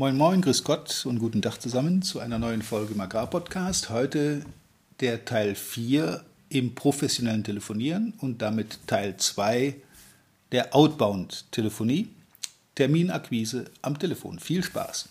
Moin Moin, Grüß Gott und guten Tag zusammen zu einer neuen Folge im Agrarpodcast. Heute der Teil 4 im professionellen Telefonieren und damit Teil 2 der Outbound-Telefonie. Terminakquise am Telefon. Viel Spaß!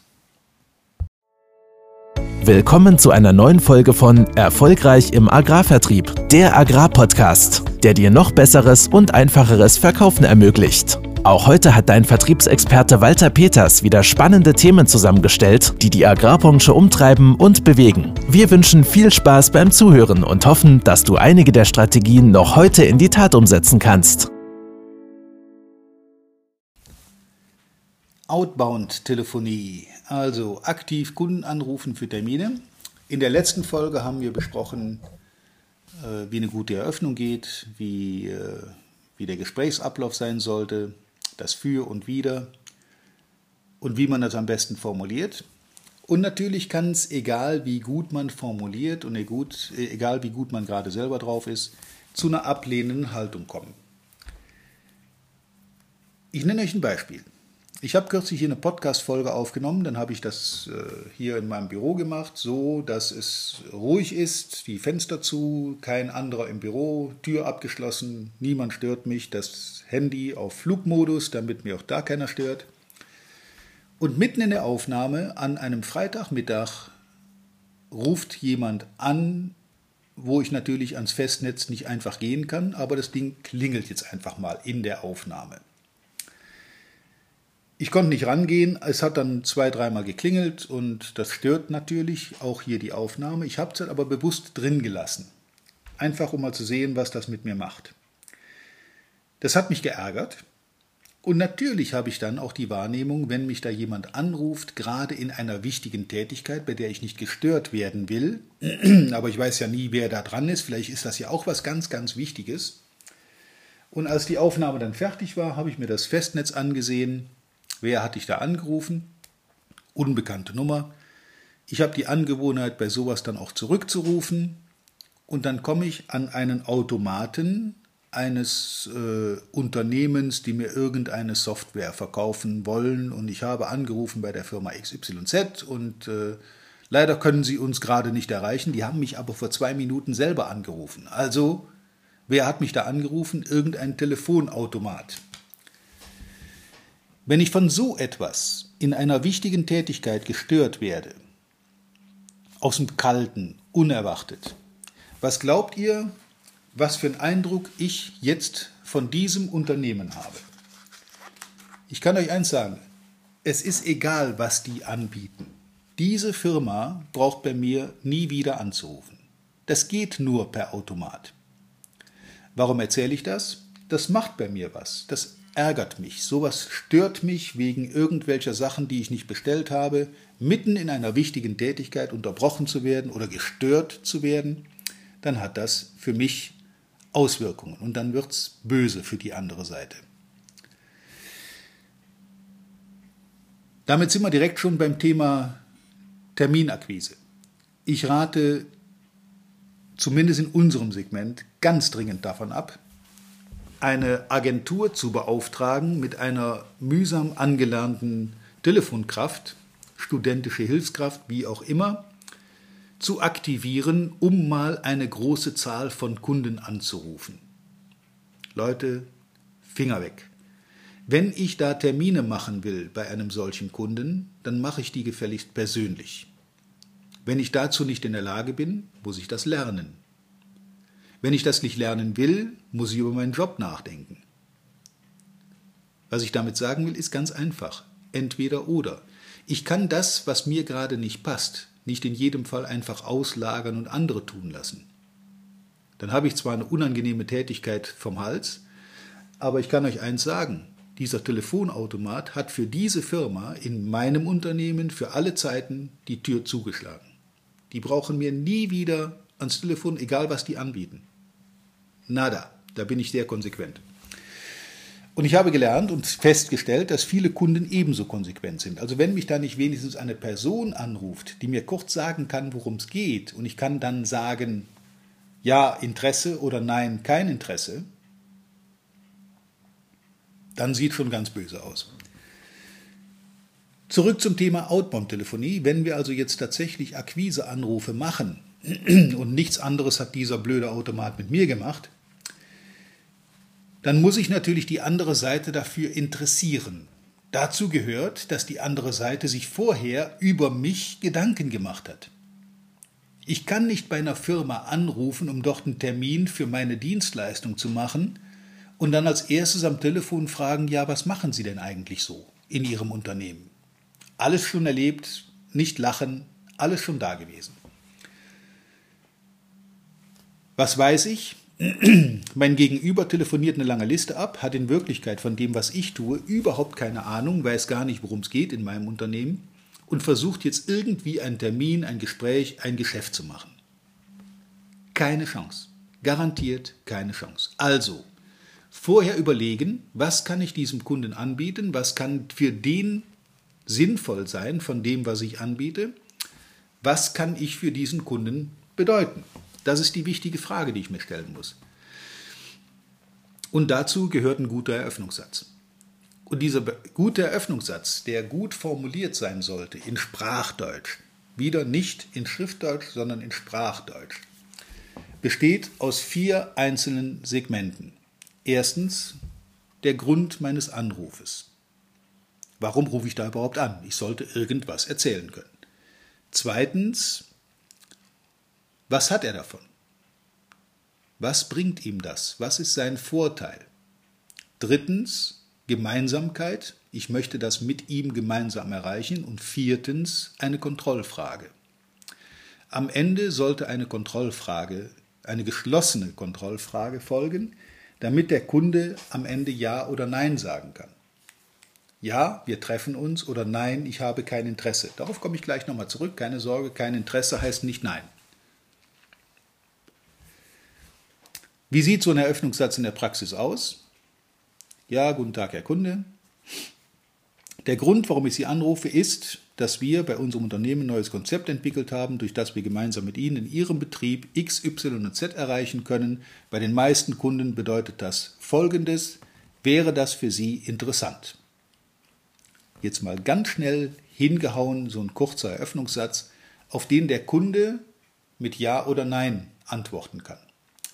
Willkommen zu einer neuen Folge von Erfolgreich im Agrarvertrieb, der Agrarpodcast, der dir noch besseres und einfacheres Verkaufen ermöglicht. Auch heute hat dein Vertriebsexperte Walter Peters wieder spannende Themen zusammengestellt, die die Agrarbranche umtreiben und bewegen. Wir wünschen viel Spaß beim Zuhören und hoffen, dass du einige der Strategien noch heute in die Tat umsetzen kannst. Outbound-Telefonie, also aktiv Kunden anrufen für Termine. In der letzten Folge haben wir besprochen, äh, wie eine gute Eröffnung geht, wie, äh, wie der Gesprächsablauf sein sollte, das Für und Wider und wie man das am besten formuliert. Und natürlich kann es, egal wie gut man formuliert und egal wie gut man gerade selber drauf ist, zu einer ablehnenden Haltung kommen. Ich nenne euch ein Beispiel. Ich habe kürzlich hier eine Podcast-Folge aufgenommen, dann habe ich das äh, hier in meinem Büro gemacht, so dass es ruhig ist, die Fenster zu, kein anderer im Büro, Tür abgeschlossen, niemand stört mich, das Handy auf Flugmodus, damit mir auch da keiner stört. Und mitten in der Aufnahme an einem Freitagmittag ruft jemand an, wo ich natürlich ans Festnetz nicht einfach gehen kann, aber das Ding klingelt jetzt einfach mal in der Aufnahme. Ich konnte nicht rangehen, es hat dann zwei, dreimal geklingelt und das stört natürlich auch hier die Aufnahme. Ich habe es aber bewusst drin gelassen. Einfach um mal zu sehen, was das mit mir macht. Das hat mich geärgert. Und natürlich habe ich dann auch die Wahrnehmung, wenn mich da jemand anruft, gerade in einer wichtigen Tätigkeit, bei der ich nicht gestört werden will, aber ich weiß ja nie, wer da dran ist, vielleicht ist das ja auch was ganz, ganz Wichtiges. Und als die Aufnahme dann fertig war, habe ich mir das Festnetz angesehen Wer hat dich da angerufen? Unbekannte Nummer. Ich habe die Angewohnheit, bei sowas dann auch zurückzurufen. Und dann komme ich an einen Automaten eines äh, Unternehmens, die mir irgendeine Software verkaufen wollen. Und ich habe angerufen bei der Firma XYZ und äh, leider können sie uns gerade nicht erreichen. Die haben mich aber vor zwei Minuten selber angerufen. Also, wer hat mich da angerufen? Irgendein Telefonautomat. Wenn ich von so etwas in einer wichtigen Tätigkeit gestört werde, aus dem Kalten, unerwartet, was glaubt ihr, was für einen Eindruck ich jetzt von diesem Unternehmen habe? Ich kann euch eins sagen, es ist egal, was die anbieten. Diese Firma braucht bei mir nie wieder anzurufen. Das geht nur per Automat. Warum erzähle ich das? Das macht bei mir was. Das ärgert mich, sowas stört mich wegen irgendwelcher Sachen, die ich nicht bestellt habe, mitten in einer wichtigen Tätigkeit unterbrochen zu werden oder gestört zu werden, dann hat das für mich Auswirkungen und dann wird es böse für die andere Seite. Damit sind wir direkt schon beim Thema Terminakquise. Ich rate zumindest in unserem Segment ganz dringend davon ab, eine Agentur zu beauftragen mit einer mühsam angelernten Telefonkraft, studentische Hilfskraft, wie auch immer, zu aktivieren, um mal eine große Zahl von Kunden anzurufen. Leute, Finger weg. Wenn ich da Termine machen will bei einem solchen Kunden, dann mache ich die gefälligst persönlich. Wenn ich dazu nicht in der Lage bin, muss ich das lernen. Wenn ich das nicht lernen will, muss ich über meinen Job nachdenken. Was ich damit sagen will, ist ganz einfach. Entweder oder. Ich kann das, was mir gerade nicht passt, nicht in jedem Fall einfach auslagern und andere tun lassen. Dann habe ich zwar eine unangenehme Tätigkeit vom Hals, aber ich kann euch eins sagen, dieser Telefonautomat hat für diese Firma in meinem Unternehmen für alle Zeiten die Tür zugeschlagen. Die brauchen mir nie wieder ans Telefon, egal was die anbieten. Nada. Da bin ich sehr konsequent. Und ich habe gelernt und festgestellt, dass viele Kunden ebenso konsequent sind. Also wenn mich da nicht wenigstens eine Person anruft, die mir kurz sagen kann, worum es geht, und ich kann dann sagen, ja, Interesse oder nein, kein Interesse, dann sieht schon ganz böse aus. Zurück zum Thema Outbound-Telefonie. Wenn wir also jetzt tatsächlich Akquiseanrufe machen und nichts anderes hat dieser blöde Automat mit mir gemacht, dann muss ich natürlich die andere Seite dafür interessieren. Dazu gehört, dass die andere Seite sich vorher über mich Gedanken gemacht hat. Ich kann nicht bei einer Firma anrufen, um dort einen Termin für meine Dienstleistung zu machen und dann als erstes am Telefon fragen, ja, was machen Sie denn eigentlich so in Ihrem Unternehmen? Alles schon erlebt, nicht lachen, alles schon da gewesen. Was weiß ich? Mein Gegenüber telefoniert eine lange Liste ab, hat in Wirklichkeit von dem, was ich tue, überhaupt keine Ahnung, weiß gar nicht, worum es geht in meinem Unternehmen und versucht jetzt irgendwie einen Termin, ein Gespräch, ein Geschäft zu machen. Keine Chance. Garantiert keine Chance. Also, vorher überlegen, was kann ich diesem Kunden anbieten, was kann für den sinnvoll sein von dem, was ich anbiete, was kann ich für diesen Kunden bedeuten. Das ist die wichtige Frage, die ich mir stellen muss. Und dazu gehört ein guter Eröffnungssatz. Und dieser gute Eröffnungssatz, der gut formuliert sein sollte in Sprachdeutsch, wieder nicht in Schriftdeutsch, sondern in Sprachdeutsch, besteht aus vier einzelnen Segmenten. Erstens der Grund meines Anrufes. Warum rufe ich da überhaupt an? Ich sollte irgendwas erzählen können. Zweitens was hat er davon? Was bringt ihm das? Was ist sein Vorteil? Drittens, Gemeinsamkeit. Ich möchte das mit ihm gemeinsam erreichen. Und viertens, eine Kontrollfrage. Am Ende sollte eine Kontrollfrage, eine geschlossene Kontrollfrage folgen, damit der Kunde am Ende Ja oder Nein sagen kann. Ja, wir treffen uns oder Nein, ich habe kein Interesse. Darauf komme ich gleich nochmal zurück. Keine Sorge, kein Interesse heißt nicht Nein. Wie sieht so ein Eröffnungssatz in der Praxis aus? Ja, guten Tag, Herr Kunde. Der Grund, warum ich Sie anrufe, ist, dass wir bei unserem Unternehmen ein neues Konzept entwickelt haben, durch das wir gemeinsam mit Ihnen in Ihrem Betrieb X, Y und Z erreichen können. Bei den meisten Kunden bedeutet das Folgendes. Wäre das für Sie interessant? Jetzt mal ganz schnell hingehauen, so ein kurzer Eröffnungssatz, auf den der Kunde mit Ja oder Nein antworten kann.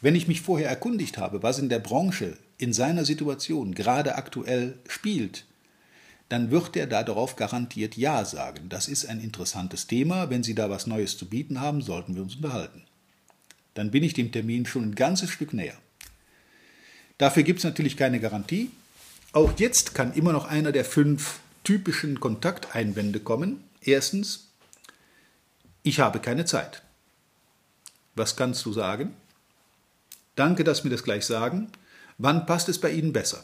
Wenn ich mich vorher erkundigt habe, was in der Branche in seiner Situation gerade aktuell spielt, dann wird er darauf garantiert Ja sagen. Das ist ein interessantes Thema. Wenn Sie da was Neues zu bieten haben, sollten wir uns unterhalten. Dann bin ich dem Termin schon ein ganzes Stück näher. Dafür gibt es natürlich keine Garantie. Auch jetzt kann immer noch einer der fünf typischen Kontakteinwände kommen. Erstens, ich habe keine Zeit. Was kannst du sagen? Danke, dass mir das gleich sagen. Wann passt es bei Ihnen besser?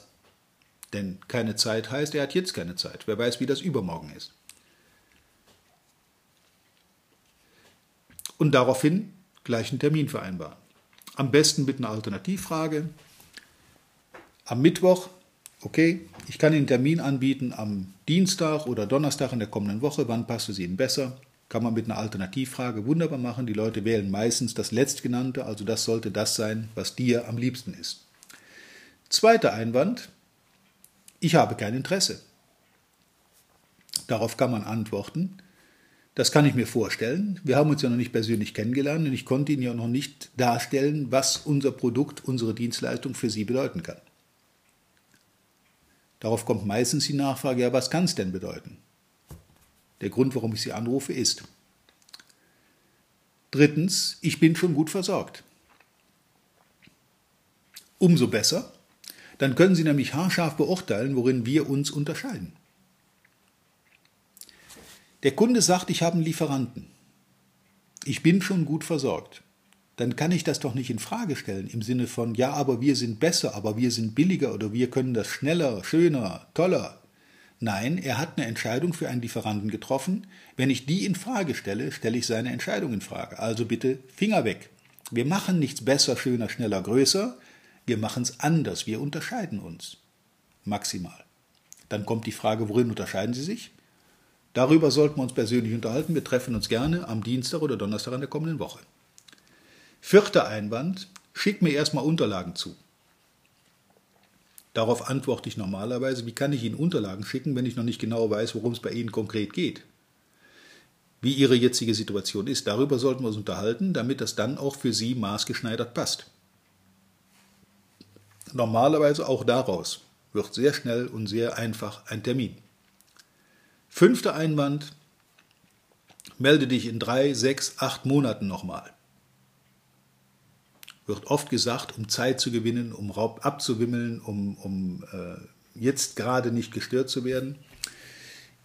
Denn keine Zeit heißt, er hat jetzt keine Zeit. Wer weiß, wie das übermorgen ist. Und daraufhin gleich einen Termin vereinbaren. Am besten mit einer Alternativfrage. Am Mittwoch, okay, ich kann Ihnen einen Termin anbieten am Dienstag oder Donnerstag in der kommenden Woche. Wann passt es Ihnen besser? Kann man mit einer Alternativfrage wunderbar machen. Die Leute wählen meistens das letztgenannte, also das sollte das sein, was dir am liebsten ist. Zweiter Einwand, ich habe kein Interesse. Darauf kann man antworten, das kann ich mir vorstellen. Wir haben uns ja noch nicht persönlich kennengelernt und ich konnte Ihnen ja noch nicht darstellen, was unser Produkt, unsere Dienstleistung für Sie bedeuten kann. Darauf kommt meistens die Nachfrage, ja, was kann es denn bedeuten? Der Grund, warum ich Sie anrufe, ist. Drittens, ich bin schon gut versorgt. Umso besser, dann können Sie nämlich haarscharf beurteilen, worin wir uns unterscheiden. Der Kunde sagt, ich habe einen Lieferanten. Ich bin schon gut versorgt. Dann kann ich das doch nicht in Frage stellen im Sinne von ja, aber wir sind besser, aber wir sind billiger oder wir können das schneller, schöner, toller. Nein, er hat eine Entscheidung für einen Lieferanten getroffen. Wenn ich die in Frage stelle, stelle ich seine Entscheidung in Frage. Also bitte Finger weg. Wir machen nichts besser, schöner, schneller, größer. Wir machen es anders. Wir unterscheiden uns. Maximal. Dann kommt die Frage, worin unterscheiden Sie sich? Darüber sollten wir uns persönlich unterhalten. Wir treffen uns gerne am Dienstag oder Donnerstag in der kommenden Woche. Vierter Einwand, schick mir erstmal Unterlagen zu. Darauf antworte ich normalerweise, wie kann ich Ihnen Unterlagen schicken, wenn ich noch nicht genau weiß, worum es bei Ihnen konkret geht. Wie Ihre jetzige Situation ist, darüber sollten wir uns unterhalten, damit das dann auch für Sie maßgeschneidert passt. Normalerweise auch daraus wird sehr schnell und sehr einfach ein Termin. Fünfter Einwand, melde dich in drei, sechs, acht Monaten nochmal. Wird oft gesagt, um Zeit zu gewinnen, um Raub abzuwimmeln, um, um äh, jetzt gerade nicht gestört zu werden.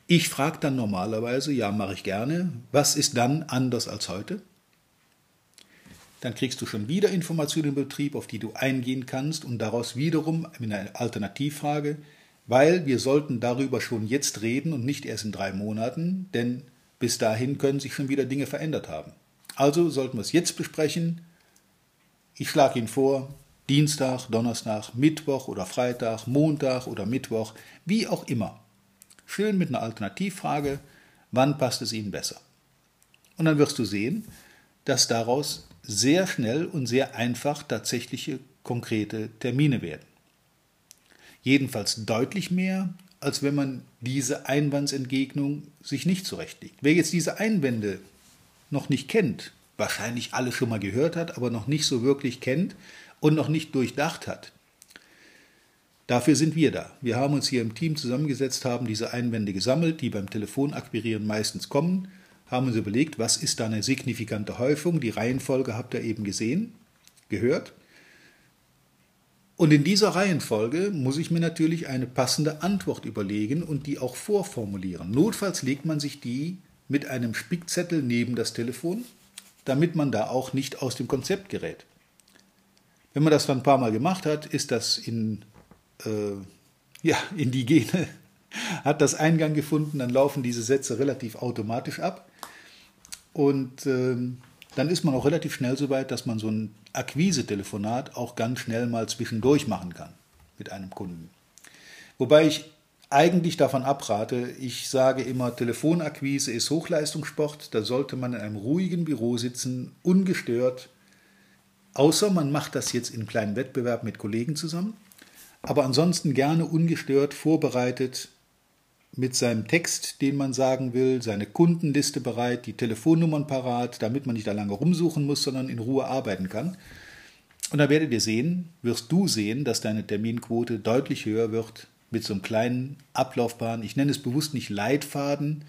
Ich frage dann normalerweise, ja, mache ich gerne, was ist dann anders als heute? Dann kriegst du schon wieder Informationen im Betrieb, auf die du eingehen kannst und daraus wiederum eine Alternativfrage, weil wir sollten darüber schon jetzt reden und nicht erst in drei Monaten, denn bis dahin können sich schon wieder Dinge verändert haben. Also sollten wir es jetzt besprechen. Ich schlage Ihnen vor, Dienstag, Donnerstag, Mittwoch oder Freitag, Montag oder Mittwoch, wie auch immer. Schön mit einer Alternativfrage, wann passt es Ihnen besser? Und dann wirst du sehen, dass daraus sehr schnell und sehr einfach tatsächliche konkrete Termine werden. Jedenfalls deutlich mehr, als wenn man diese Einwandsentgegnung sich nicht zurechtlegt. Wer jetzt diese Einwände noch nicht kennt, wahrscheinlich alle schon mal gehört hat, aber noch nicht so wirklich kennt und noch nicht durchdacht hat, dafür sind wir da. Wir haben uns hier im Team zusammengesetzt, haben diese Einwände gesammelt, die beim Telefonakquirieren meistens kommen, haben uns überlegt, was ist da eine signifikante Häufung. Die Reihenfolge habt ihr eben gesehen, gehört. Und in dieser Reihenfolge muss ich mir natürlich eine passende Antwort überlegen und die auch vorformulieren. Notfalls legt man sich die mit einem Spickzettel neben das Telefon, damit man da auch nicht aus dem Konzept gerät. Wenn man das dann ein paar Mal gemacht hat, ist das in, äh, ja, in die Gene, hat das Eingang gefunden, dann laufen diese Sätze relativ automatisch ab. Und äh, dann ist man auch relativ schnell so weit, dass man so ein Akquise-Telefonat auch ganz schnell mal zwischendurch machen kann mit einem Kunden. Wobei ich eigentlich davon abrate, ich sage immer, Telefonakquise ist Hochleistungssport, da sollte man in einem ruhigen Büro sitzen, ungestört, außer man macht das jetzt in kleinen Wettbewerb mit Kollegen zusammen, aber ansonsten gerne ungestört, vorbereitet, mit seinem Text, den man sagen will, seine Kundenliste bereit, die Telefonnummern parat, damit man nicht da lange rumsuchen muss, sondern in Ruhe arbeiten kann. Und da werdet ihr sehen, wirst du sehen, dass deine Terminquote deutlich höher wird mit so einem kleinen Ablaufbahn. Ich nenne es bewusst nicht Leitfaden.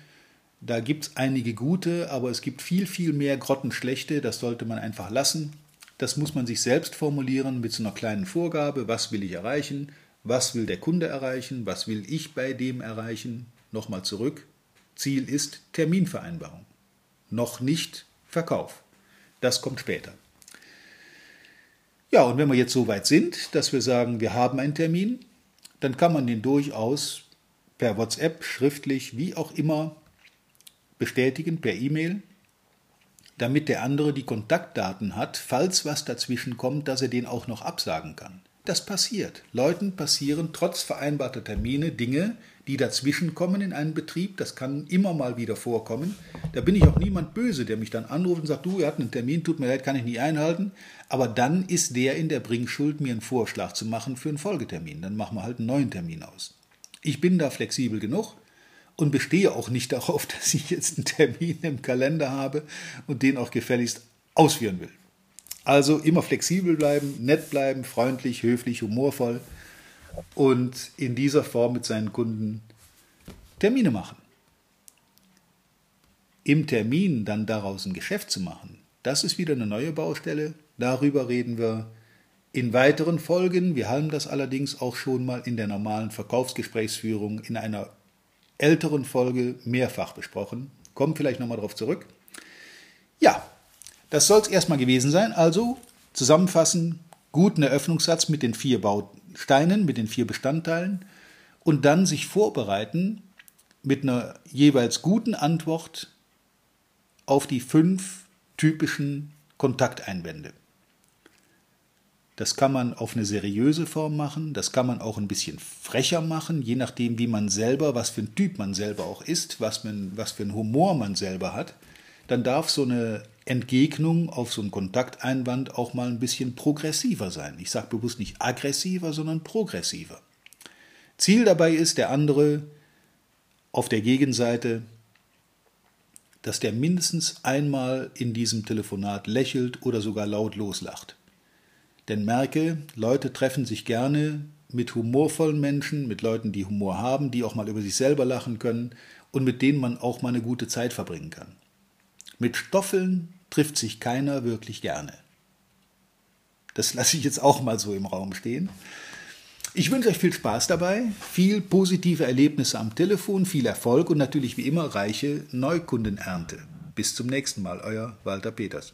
Da gibt es einige gute, aber es gibt viel, viel mehr grottenschlechte. Das sollte man einfach lassen. Das muss man sich selbst formulieren mit so einer kleinen Vorgabe. Was will ich erreichen? Was will der Kunde erreichen? Was will ich bei dem erreichen? Nochmal zurück. Ziel ist Terminvereinbarung. Noch nicht Verkauf. Das kommt später. Ja, und wenn wir jetzt so weit sind, dass wir sagen, wir haben einen Termin, dann kann man den durchaus per WhatsApp, schriftlich, wie auch immer bestätigen, per E-Mail, damit der andere die Kontaktdaten hat, falls was dazwischen kommt, dass er den auch noch absagen kann. Das passiert. Leuten passieren trotz vereinbarter Termine Dinge, die dazwischen kommen in einem Betrieb. Das kann immer mal wieder vorkommen. Da bin ich auch niemand böse, der mich dann anruft und sagt, du, wir hatten einen Termin, tut mir leid, kann ich nicht einhalten. Aber dann ist der in der Bringschuld, mir einen Vorschlag zu machen für einen Folgetermin. Dann machen wir halt einen neuen Termin aus. Ich bin da flexibel genug und bestehe auch nicht darauf, dass ich jetzt einen Termin im Kalender habe und den auch gefälligst ausführen will. Also immer flexibel bleiben, nett bleiben, freundlich, höflich, humorvoll und in dieser Form mit seinen Kunden Termine machen. Im Termin dann daraus ein Geschäft zu machen, das ist wieder eine neue Baustelle. Darüber reden wir in weiteren Folgen. Wir haben das allerdings auch schon mal in der normalen Verkaufsgesprächsführung in einer älteren Folge mehrfach besprochen. Kommen vielleicht nochmal darauf zurück. Ja, das soll es erstmal gewesen sein. Also zusammenfassen, guten Eröffnungssatz mit den vier Bausteinen, mit den vier Bestandteilen und dann sich vorbereiten mit einer jeweils guten Antwort auf die fünf typischen Kontakteinwände. Das kann man auf eine seriöse Form machen, das kann man auch ein bisschen frecher machen, je nachdem, wie man selber, was für ein Typ man selber auch ist, was, man, was für ein Humor man selber hat. Dann darf so eine Entgegnung auf so einen Kontakteinwand auch mal ein bisschen progressiver sein. Ich sage bewusst nicht aggressiver, sondern progressiver. Ziel dabei ist, der andere auf der Gegenseite, dass der mindestens einmal in diesem Telefonat lächelt oder sogar laut loslacht. Denn merke, Leute treffen sich gerne mit humorvollen Menschen, mit Leuten, die Humor haben, die auch mal über sich selber lachen können und mit denen man auch mal eine gute Zeit verbringen kann. Mit Stoffeln trifft sich keiner wirklich gerne. Das lasse ich jetzt auch mal so im Raum stehen. Ich wünsche euch viel Spaß dabei, viel positive Erlebnisse am Telefon, viel Erfolg und natürlich wie immer reiche Neukundenernte. Bis zum nächsten Mal, euer Walter Peters.